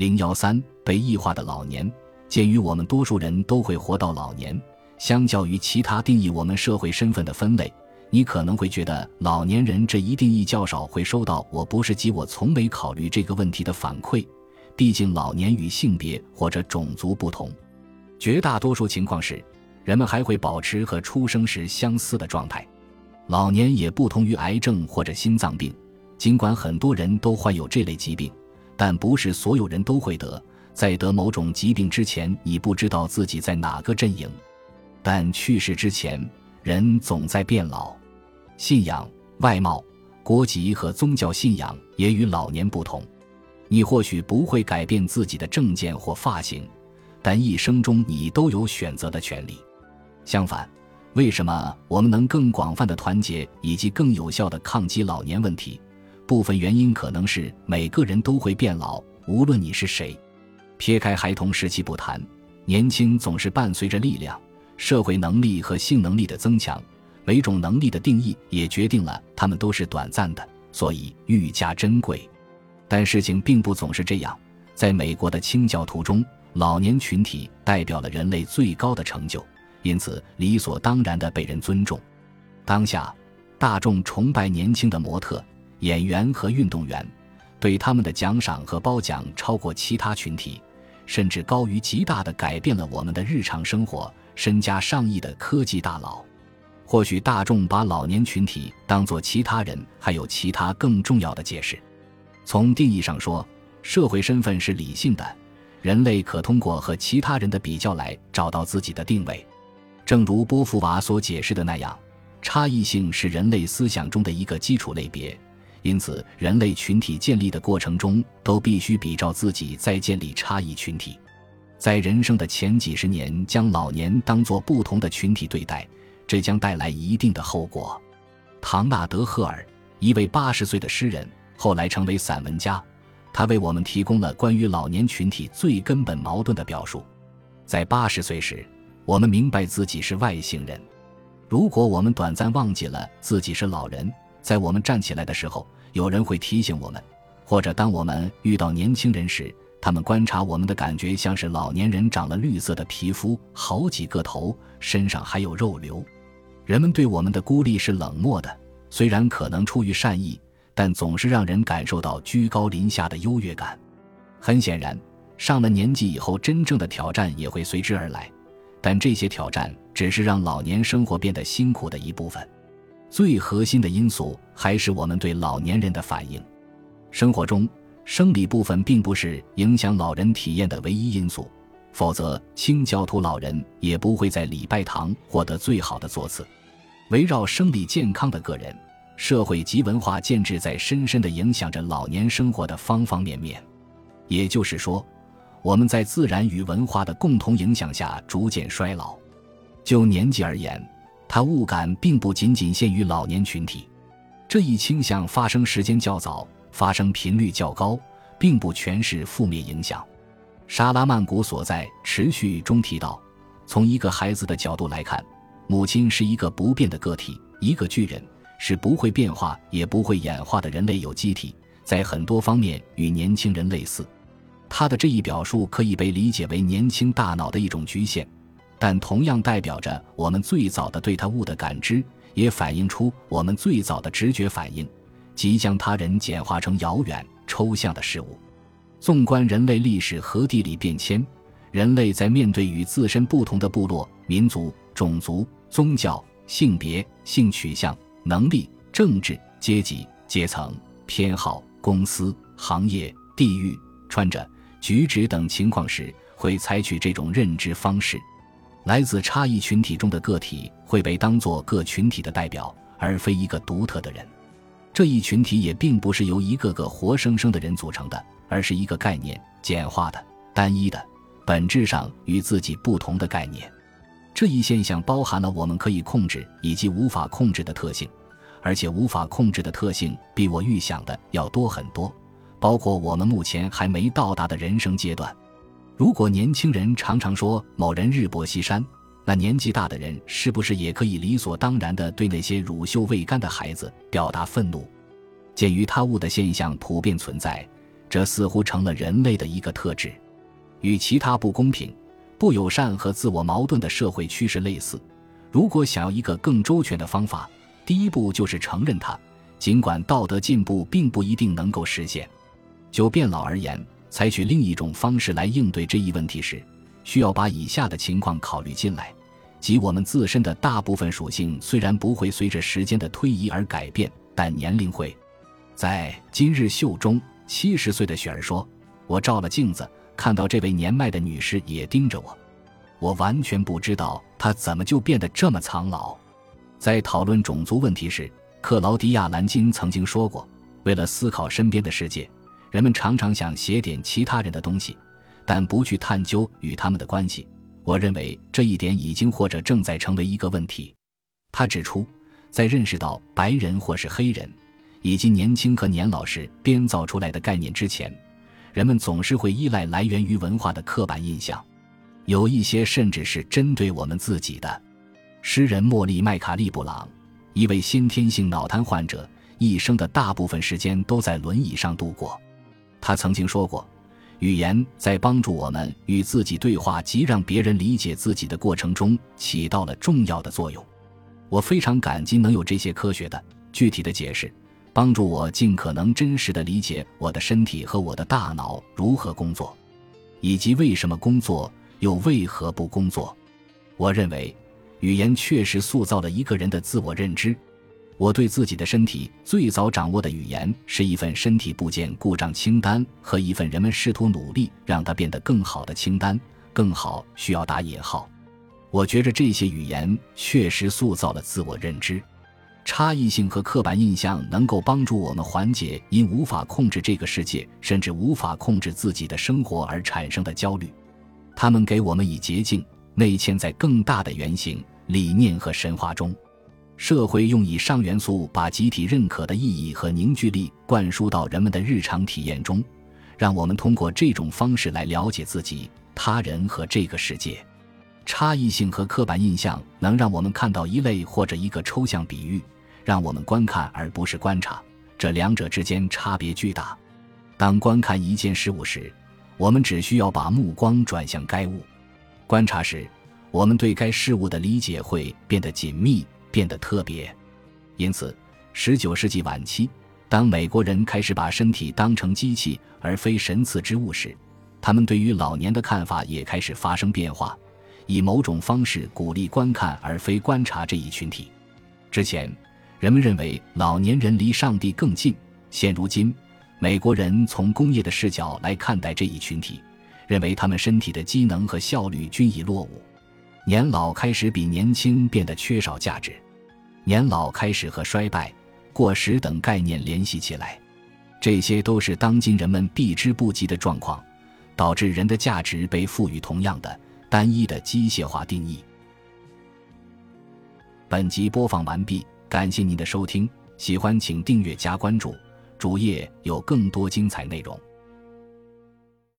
零幺三被异化的老年，鉴于我们多数人都会活到老年，相较于其他定义我们社会身份的分类，你可能会觉得老年人这一定义较少会收到“我不是”及“我从没考虑这个问题”的反馈。毕竟老年与性别或者种族不同，绝大多数情况是，人们还会保持和出生时相似的状态。老年也不同于癌症或者心脏病，尽管很多人都患有这类疾病。但不是所有人都会得，在得某种疾病之前，你不知道自己在哪个阵营。但去世之前，人总在变老。信仰、外貌、国籍和宗教信仰也与老年不同。你或许不会改变自己的证件或发型，但一生中你都有选择的权利。相反，为什么我们能更广泛的团结以及更有效的抗击老年问题？部分原因可能是每个人都会变老，无论你是谁。撇开孩童时期不谈，年轻总是伴随着力量、社会能力和性能力的增强。每种能力的定义也决定了他们都是短暂的，所以愈加珍贵。但事情并不总是这样。在美国的清教徒中，老年群体代表了人类最高的成就，因此理所当然的被人尊重。当下，大众崇拜年轻的模特。演员和运动员，对他们的奖赏和褒奖超过其他群体，甚至高于极大的改变了我们的日常生活、身家上亿的科技大佬。或许大众把老年群体当作其他人，还有其他更重要的解释。从定义上说，社会身份是理性的，人类可通过和其他人的比较来找到自己的定位。正如波伏娃所解释的那样，差异性是人类思想中的一个基础类别。因此，人类群体建立的过程中，都必须比照自己再建立差异群体。在人生的前几十年，将老年当作不同的群体对待，这将带来一定的后果。唐纳德·赫尔，一位八十岁的诗人，后来成为散文家，他为我们提供了关于老年群体最根本矛盾的表述。在八十岁时，我们明白自己是外星人；如果我们短暂忘记了自己是老人，在我们站起来的时候，有人会提醒我们；或者当我们遇到年轻人时，他们观察我们的感觉像是老年人长了绿色的皮肤，好几个头，身上还有肉瘤。人们对我们的孤立是冷漠的，虽然可能出于善意，但总是让人感受到居高临下的优越感。很显然，上了年纪以后，真正的挑战也会随之而来，但这些挑战只是让老年生活变得辛苦的一部分。最核心的因素还是我们对老年人的反应。生活中，生理部分并不是影响老人体验的唯一因素，否则清教徒老人也不会在礼拜堂获得最好的座次。围绕生理健康的个人、社会及文化建制在深深地影响着老年生活的方方面面。也就是说，我们在自然与文化的共同影响下逐渐衰老。就年纪而言。他误感并不仅仅限于老年群体，这一倾向发生时间较早，发生频率较高，并不全是负面影响。沙拉曼古所在持续中提到，从一个孩子的角度来看，母亲是一个不变的个体，一个巨人，是不会变化也不会演化的人类有机体，在很多方面与年轻人类似。他的这一表述可以被理解为年轻大脑的一种局限。但同样代表着我们最早的对他物的感知，也反映出我们最早的直觉反应，即将他人简化成遥远抽象的事物。纵观人类历史和地理变迁，人类在面对与自身不同的部落、民族、种族、宗教、性别、性取向、能力、政治、阶级、阶层、偏好、公司、行业、地域、穿着、举止等情况时，会采取这种认知方式。来自差异群体中的个体会被当作各群体的代表，而非一个独特的人。这一群体也并不是由一个个活生生的人组成的，而是一个概念简化的、单一的、本质上与自己不同的概念。这一现象包含了我们可以控制以及无法控制的特性，而且无法控制的特性比我预想的要多很多，包括我们目前还没到达的人生阶段。如果年轻人常常说某人日薄西山，那年纪大的人是不是也可以理所当然地对那些乳臭未干的孩子表达愤怒？鉴于他物的现象普遍存在，这似乎成了人类的一个特质，与其他不公平、不友善和自我矛盾的社会趋势类似。如果想要一个更周全的方法，第一步就是承认它，尽管道德进步并不一定能够实现。就变老而言，采取另一种方式来应对这一问题时，需要把以下的情况考虑进来：即我们自身的大部分属性虽然不会随着时间的推移而改变，但年龄会。在今日秀中。七十岁的雪儿说：“我照了镜子，看到这位年迈的女士也盯着我，我完全不知道她怎么就变得这么苍老。”在讨论种族问题时，克劳迪亚·兰金曾经说过：“为了思考身边的世界，人们常常想写点其他人的东西，但不去探究与他们的关系。”我认为这一点已经或者正在成为一个问题。他指出，在认识到白人或是黑人。以及年轻和年老时编造出来的概念之前，人们总是会依赖来源于文化的刻板印象，有一些甚至是针对我们自己的。诗人莫莉·麦卡利·布朗，一位先天性脑瘫患者，一生的大部分时间都在轮椅上度过。他曾经说过：“语言在帮助我们与自己对话及让别人理解自己的过程中起到了重要的作用。”我非常感激能有这些科学的具体的解释。帮助我尽可能真实的理解我的身体和我的大脑如何工作，以及为什么工作又为何不工作。我认为，语言确实塑造了一个人的自我认知。我对自己的身体最早掌握的语言是一份身体部件故障清单和一份人们试图努力让它变得更好的清单。更好需要打引号。我觉着这些语言确实塑造了自我认知。差异性和刻板印象能够帮助我们缓解因无法控制这个世界，甚至无法控制自己的生活而产生的焦虑。他们给我们以捷径，内嵌在更大的原型、理念和神话中。社会用以上元素把集体认可的意义和凝聚力灌输到人们的日常体验中，让我们通过这种方式来了解自己、他人和这个世界。差异性和刻板印象能让我们看到一类或者一个抽象比喻，让我们观看而不是观察，这两者之间差别巨大。当观看一件事物时，我们只需要把目光转向该物；观察时，我们对该事物的理解会变得紧密，变得特别。因此，19世纪晚期，当美国人开始把身体当成机器而非神赐之物时，他们对于老年的看法也开始发生变化。以某种方式鼓励观看而非观察这一群体。之前，人们认为老年人离上帝更近。现如今，美国人从工业的视角来看待这一群体，认为他们身体的机能和效率均已落伍。年老开始比年轻变得缺少价值，年老开始和衰败、过时等概念联系起来。这些都是当今人们避之不及的状况，导致人的价值被赋予同样的。单一的机械化定义。本集播放完毕，感谢您的收听，喜欢请订阅加关注，主页有更多精彩内容。